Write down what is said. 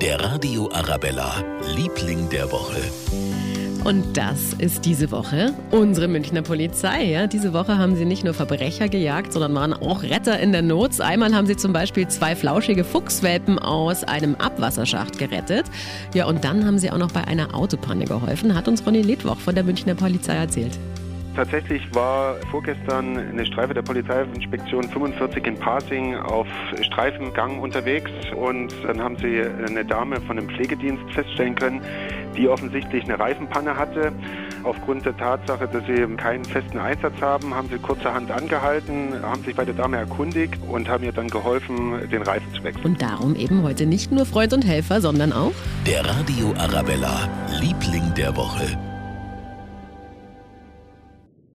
Der Radio Arabella, Liebling der Woche. Und das ist diese Woche unsere Münchner Polizei. Ja, diese Woche haben sie nicht nur Verbrecher gejagt, sondern waren auch Retter in der Not. Einmal haben sie zum Beispiel zwei flauschige Fuchswelpen aus einem Abwasserschacht gerettet. Ja, und dann haben sie auch noch bei einer Autopanne geholfen, hat uns Ronny Lidwoch von der Münchner Polizei erzählt. Tatsächlich war vorgestern eine Streife der Polizeiinspektion 45 in Pasing auf Streifengang unterwegs und dann haben sie eine Dame von dem Pflegedienst feststellen können, die offensichtlich eine Reifenpanne hatte. Aufgrund der Tatsache, dass sie keinen festen Einsatz haben, haben sie kurzerhand angehalten, haben sich bei der Dame erkundigt und haben ihr dann geholfen, den Reifen zu wechseln. Und darum eben heute nicht nur Freund und Helfer, sondern auch Der Radio Arabella, Liebling der Woche.